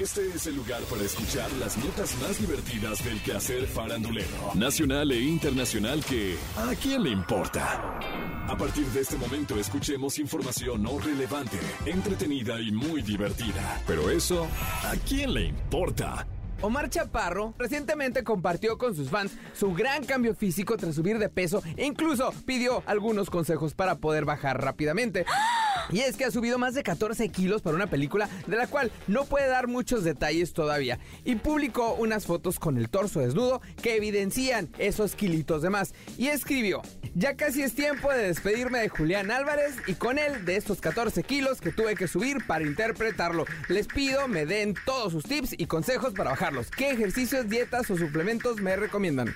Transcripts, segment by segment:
Este es el lugar para escuchar las notas más divertidas del quehacer farandulero, nacional e internacional que ¿a quién le importa? A partir de este momento escuchemos información no relevante, entretenida y muy divertida. Pero eso, ¿a quién le importa? Omar Chaparro recientemente compartió con sus fans su gran cambio físico tras subir de peso e incluso pidió algunos consejos para poder bajar rápidamente. Y es que ha subido más de 14 kilos para una película de la cual no puede dar muchos detalles todavía. Y publicó unas fotos con el torso desnudo que evidencian esos kilitos de más. Y escribió, ya casi es tiempo de despedirme de Julián Álvarez y con él de estos 14 kilos que tuve que subir para interpretarlo. Les pido me den todos sus tips y consejos para bajarlos. ¿Qué ejercicios, dietas o suplementos me recomiendan?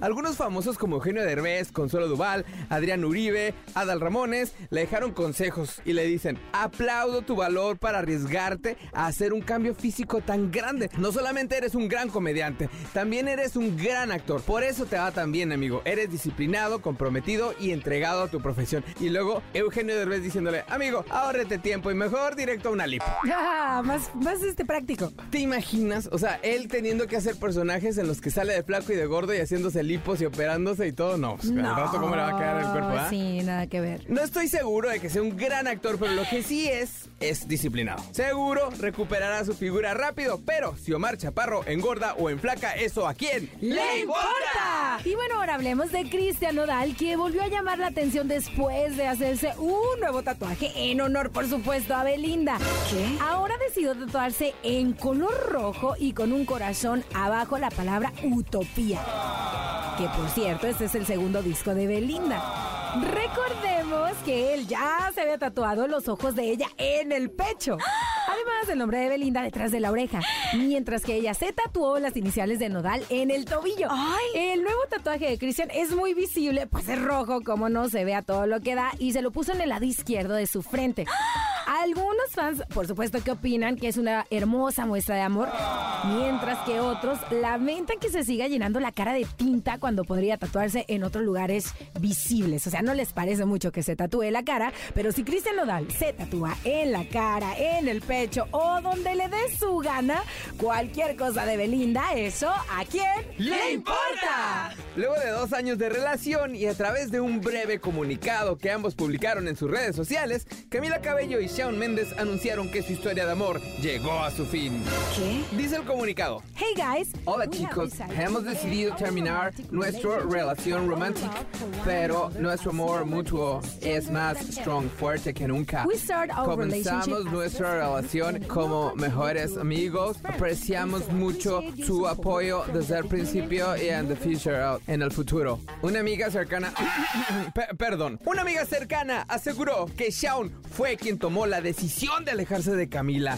Algunos famosos como Eugenio Derbez, Consuelo Duval, Adrián Uribe, Adal Ramones le dejaron consejos y le dicen, aplaudo tu valor para arriesgarte a hacer un cambio físico tan grande. No solamente eres un gran comediante, también eres un gran actor. Por eso te va tan bien, amigo. Eres disciplinado, comprometido y entregado a tu profesión. Y luego Eugenio Derbez diciéndole, amigo, ahórrete tiempo y mejor directo a una lipo. Ah, más, más este práctico. ¿Te imaginas? O sea, él teniendo que hacer personajes en los que sale de flaco y de gordo y haciéndose lipos y operándose y todo, no. Pues, rato, ¿cómo le va a quedar el cuerpo? ah? Sí, nada que ver. No estoy seguro de que sea un gran actor, pero lo que sí es, es disciplinado. Seguro recuperará su figura rápido, pero si Omar Chaparro engorda o enflaca, ¿eso a quién? ¡Le importa! Y bueno, ahora hablemos de Cristian Nodal, que volvió a llamar la atención después de hacerse un nuevo tatuaje en honor, por supuesto, a Belinda. ¿Qué? Ahora decidió tatuarse en color rojo y con un corazón abajo la palabra utopía. Que por cierto, este es el segundo disco de Belinda. Recordemos que él ya se había tatuado los ojos de ella en el pecho. Además, el nombre de Belinda detrás de la oreja. Mientras que ella se tatuó las iniciales de Nodal en el tobillo. El nuevo tatuaje de Christian es muy visible, pues es rojo, como no se ve a todo lo que da, y se lo puso en el lado izquierdo de su frente. Algunos fans, por supuesto, que opinan que es una hermosa muestra de amor, mientras que otros lamentan que se siga llenando la cara de tinta cuando podría tatuarse en otros lugares visibles. O sea, no les parece mucho que se tatúe la cara, pero si Cristian Nodal se tatúa en la cara, en el pecho o donde le dé su gana, cualquier cosa de Belinda, eso a quién ¡Le importa! Luego de dos años de relación y a través de un breve comunicado que ambos publicaron en sus redes sociales, Camila Cabello y Shawn Mendes anunciaron que su historia de amor llegó a su fin. ¿Qué? Dice el comunicado. Hey guys. Hola chicos, hemos decidido terminar nuestra relación romántica, pero nuestro amor mutuo es más strong, fuerte que nunca. Comenzamos nuestra relación como mejores amigos, apreciamos mucho su apoyo desde el principio y en the future, en el futuro. Una amiga cercana, Pe- perdón, una amiga cercana aseguró que Shawn fue quien tomó la decisión de alejarse de Camila.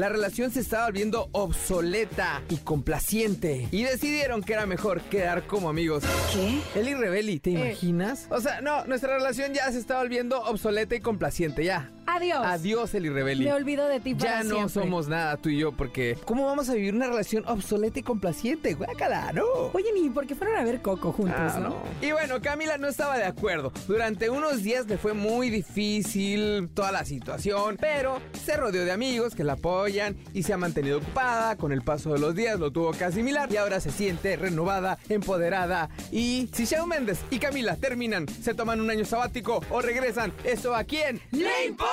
La relación se estaba volviendo obsoleta y complaciente. Y decidieron que era mejor quedar como amigos. ¿Qué? Eli Rebeli, ¿te imaginas? O sea, no, nuestra relación ya se está volviendo obsoleta y complaciente, ya. Adiós. Adiós, Eli Rebeli. Me olvido de ti Ya para no siempre. somos nada tú y yo, porque ¿cómo vamos a vivir una relación obsoleta y complaciente? Guácala, no. Oye, ni porque fueron a ver Coco juntos, Ah, ¿no? no. Y bueno, Camila no estaba de acuerdo. Durante unos días le fue muy difícil toda la situación, pero se rodeó de amigos que la apoyan y se ha mantenido ocupada. Con el paso de los días lo tuvo que asimilar y ahora se siente renovada, empoderada. Y si Shawn Mendes y Camila terminan, se toman un año sabático o regresan, ¿eso a quién le